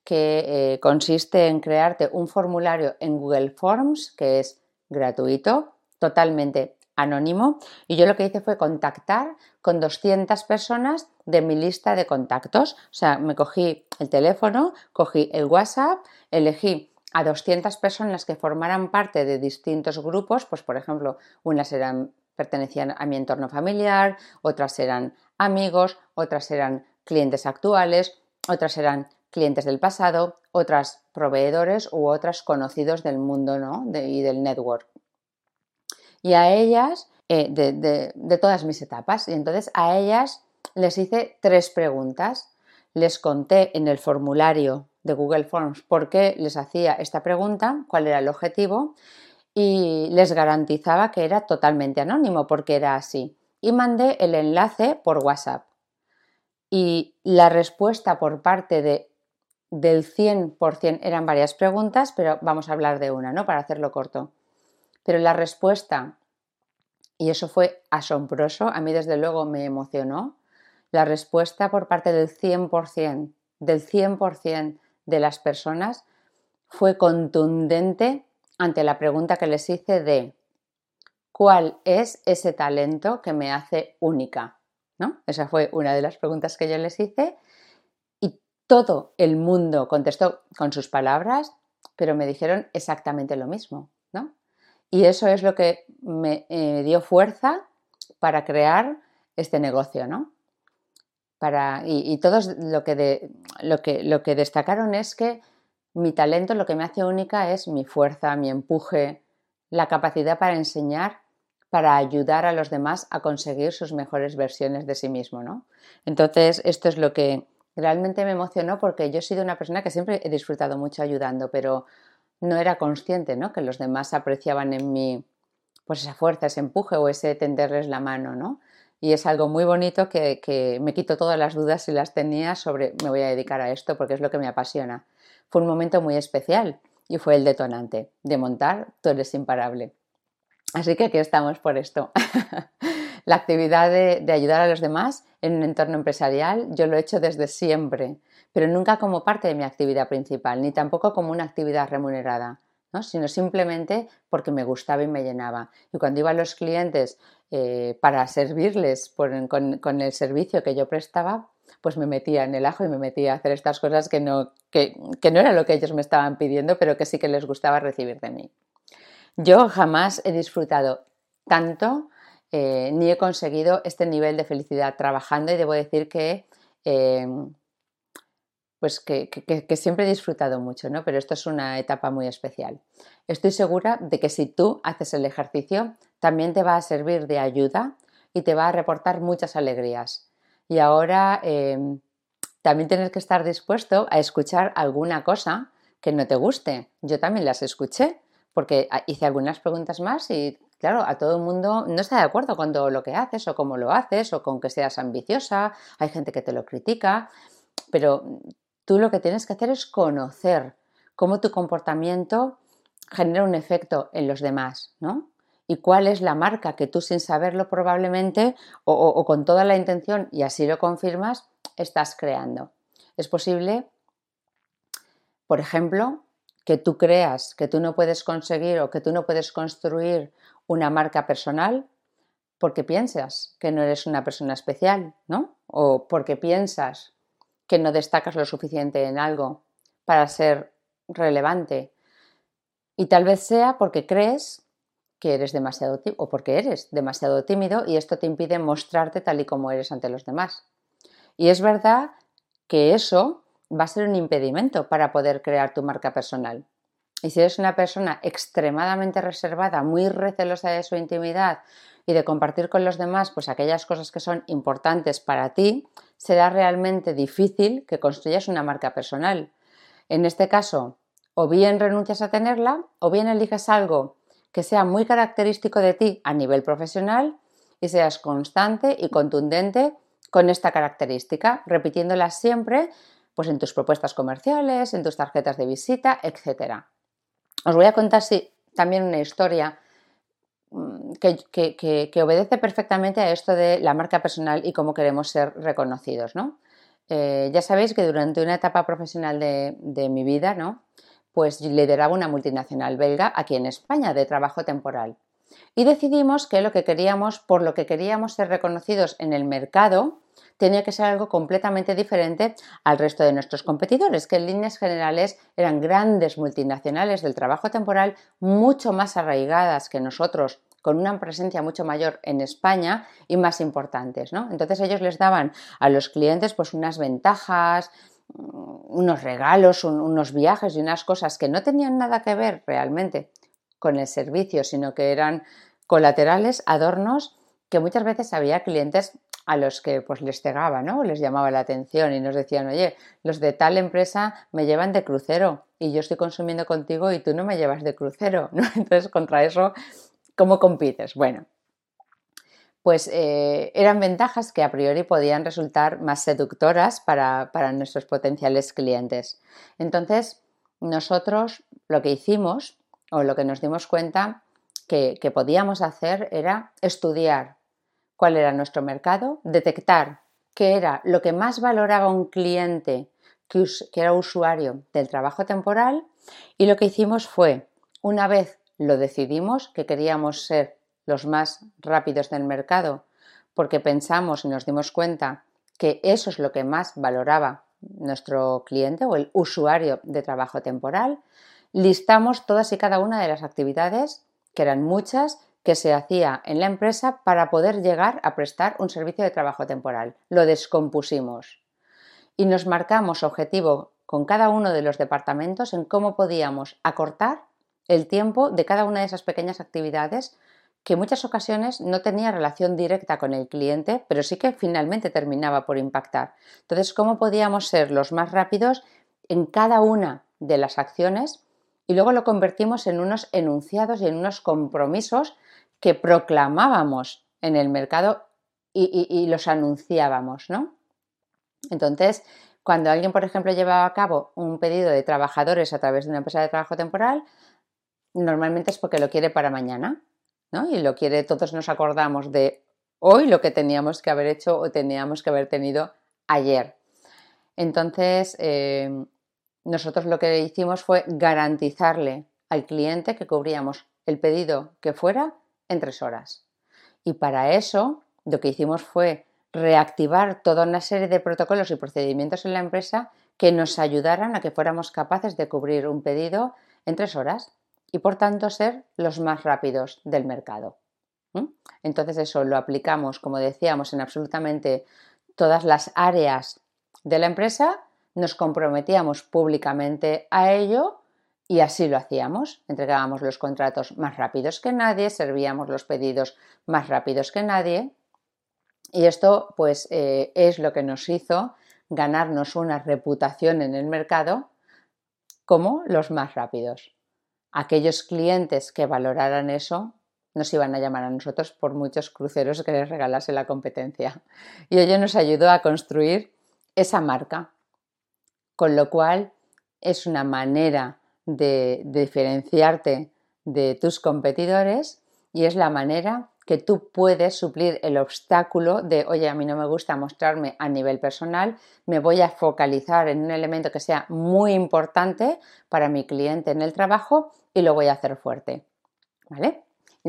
que eh, consiste en crearte un formulario en Google Forms, que es gratuito, totalmente anónimo, y yo lo que hice fue contactar con 200 personas de mi lista de contactos. O sea, me cogí el teléfono, cogí el WhatsApp, elegí a 200 personas que formaran parte de distintos grupos, pues por ejemplo, unas eran pertenecían a mi entorno familiar, otras eran amigos, otras eran clientes actuales, otras eran clientes del pasado, otras proveedores u otras conocidos del mundo ¿no? y del network. Y a ellas, eh, de, de todas mis etapas, y entonces a ellas les hice tres preguntas. Les conté en el formulario de Google Forms por qué les hacía esta pregunta, cuál era el objetivo y les garantizaba que era totalmente anónimo porque era así. Y mandé el enlace por WhatsApp. Y la respuesta por parte de, del 100% eran varias preguntas, pero vamos a hablar de una, ¿no? Para hacerlo corto. Pero la respuesta, y eso fue asombroso, a mí desde luego me emocionó, la respuesta por parte del 100%, del 100% de las personas fue contundente ante la pregunta que les hice de ¿cuál es ese talento que me hace única? ¿No? Esa fue una de las preguntas que yo les hice y todo el mundo contestó con sus palabras, pero me dijeron exactamente lo mismo. Y eso es lo que me eh, dio fuerza para crear este negocio, ¿no? Para, y, todos lo que, lo, que, lo que destacaron es que mi talento, lo que me hace única es mi fuerza, mi empuje, la capacidad para enseñar, para ayudar a los demás a conseguir sus mejores versiones de sí mismo, ¿no? Entonces, esto es lo que realmente me emocionó porque yo he sido una persona que siempre he disfrutado mucho ayudando, pero no era consciente, ¿no? Que los demás apreciaban en mí pues esa fuerza, ese empuje o ese tenderles la mano, ¿no? Y es algo muy bonito que, que me quito todas las dudas si las tenía sobre me voy a dedicar a esto porque es lo que me apasiona. Fue un momento muy especial y fue el detonante de montar Tú eres imparable. Así que aquí estamos por esto. la actividad de, de, ayudar a los demás en un entorno empresarial yo lo he hecho desde siempre, pero nunca como parte de mi actividad principal, ni tampoco como una actividad remunerada. ¿no? sino simplemente porque me gustaba y me llenaba. Y cuando iba a los clientes eh, para servirles con, el servicio que yo prestaba, pues me metía en el ajo y me metía a hacer estas cosas que no, que, que no era lo que ellos me estaban pidiendo, pero que sí que les gustaba recibir de mí. Yo jamás he disfrutado tanto eh, ni he conseguido este nivel de felicidad trabajando y debo decir que, eh, pues que, que, siempre he disfrutado mucho, ¿no? pero esto es una etapa muy especial. Estoy segura de que si tú haces el ejercicio, también te va a servir de ayuda y te va a reportar muchas alegrías. Y ahora eh, también tienes que estar dispuesto a escuchar alguna cosa que no te guste. Yo también las escuché porque hice algunas preguntas más y claro, a todo el mundo no está de acuerdo con todo lo que haces o cómo lo haces o con que seas ambiciosa, hay gente que te lo critica, pero tú lo que tienes que hacer es conocer cómo tu comportamiento genera un efecto en los demás, ¿no? y cuál es la marca que tú sin saberlo probablemente o, o, con toda la intención y así lo confirmas, estás creando. Es posible, por ejemplo, que tú creas que tú no puedes conseguir o que tú no puedes construir una marca personal porque piensas que no eres una persona especial, ¿no? O porque piensas que no destacas lo suficiente en algo para ser relevante. Y tal vez sea porque crees que eres demasiado o porque eres demasiado tímido y esto te impide mostrarte tal y como eres ante los demás. Y es verdad que eso va a ser un impedimento para poder crear tu marca personal. Y si eres una persona extremadamente reservada, muy recelosa de su intimidad y de compartir con los demás pues aquellas cosas que son importantes para ti, será realmente difícil que construyas una marca personal. En este caso, o bien renuncias a tenerla, o bien eliges algo que sea muy característico de ti a nivel profesional y seas constante y contundente con esta característica, repitiéndola siempre pues en tus propuestas comerciales, en tus tarjetas de visita, etc. Os voy a contar también una historia que, obedece perfectamente a esto de la marca personal y cómo queremos ser reconocidos. ¿no? Eh, ya sabéis que durante una etapa profesional de, de mi vida, ¿no? pues lideraba una multinacional belga aquí en España de trabajo temporal. Y decidimos que lo que queríamos, por lo que queríamos ser reconocidos en el mercado, tenía que ser algo completamente diferente al resto de nuestros competidores, que en líneas generales eran grandes multinacionales del trabajo temporal mucho más arraigadas que nosotros con una presencia mucho mayor en España y más importantes, ¿no? Entonces ellos les daban a los clientes pues unas ventajas, unos regalos, un, unos viajes y unas cosas que no tenían nada que ver realmente con el servicio, sino que eran colaterales, adornos, que muchas veces había clientes a los que pues les cegaba, ¿no? Les llamaba la atención y nos decían, oye, los de tal empresa me llevan de crucero y yo estoy consumiendo contigo y tú no me llevas de crucero, ¿no? Entonces, contra eso, ¿cómo compites? Bueno, pues eh, eran ventajas que a priori podían resultar más seductoras para, nuestros potenciales clientes. Entonces, nosotros lo que hicimos o lo que nos dimos cuenta que, que podíamos hacer era estudiar cuál era nuestro mercado, detectar qué era lo que más valoraba un cliente que, que, era usuario del trabajo temporal y lo que hicimos fue, una vez lo decidimos que queríamos ser los más rápidos del mercado, porque pensamos y nos dimos cuenta que eso es lo que más valoraba nuestro cliente o el usuario de trabajo temporal, listamos todas y cada una de las actividades, que eran muchas, que se hacía en la empresa para poder llegar a prestar un servicio de trabajo temporal. Lo descompusimos y nos marcamos objetivo con cada uno de los departamentos en cómo podíamos acortar el tiempo de cada una de esas pequeñas actividades que en muchas ocasiones no tenía relación directa con el cliente, pero sí que finalmente terminaba por impactar. Entonces, ¿cómo podíamos ser los más rápidos en cada una de las acciones? Y luego lo convertimos en unos enunciados y en unos compromisos que proclamábamos en el mercado y, los anunciábamos, ¿no? Entonces, cuando alguien, por ejemplo, llevaba a cabo un pedido de trabajadores a través de una empresa de trabajo temporal, normalmente es porque lo quiere para mañana, ¿no? Y lo quiere, todos nos acordamos de hoy lo que teníamos que haber hecho o teníamos que haber tenido ayer. Entonces, eh, nosotros lo que hicimos fue garantizarle al cliente que cubríamos el pedido que fuera en tres horas. Y para eso lo que hicimos fue reactivar toda una serie de protocolos y procedimientos en la empresa que nos ayudaran a que fuéramos capaces de cubrir un pedido en tres horas y por tanto ser los más rápidos del mercado. Entonces eso lo aplicamos, como decíamos, en absolutamente todas las áreas de la empresa, nos comprometíamos públicamente a ello y así lo hacíamos. Entregábamos los contratos más rápidos que nadie, servíamos los pedidos más rápidos que nadie y esto pues eh, es lo que nos hizo ganarnos una reputación en el mercado como los más rápidos. Aquellos clientes que valoraran eso nos iban a llamar a nosotros por muchos cruceros que les regalase la competencia. Y ello nos ayudó a construir esa marca. Con lo cual es una manera de diferenciarte de tus competidores y es la manera que tú puedes suplir el obstáculo de, oye, a mí no me gusta mostrarme a nivel personal, me voy a focalizar en un elemento que sea muy importante para mi cliente en el trabajo y lo voy a hacer fuerte. ¿Vale?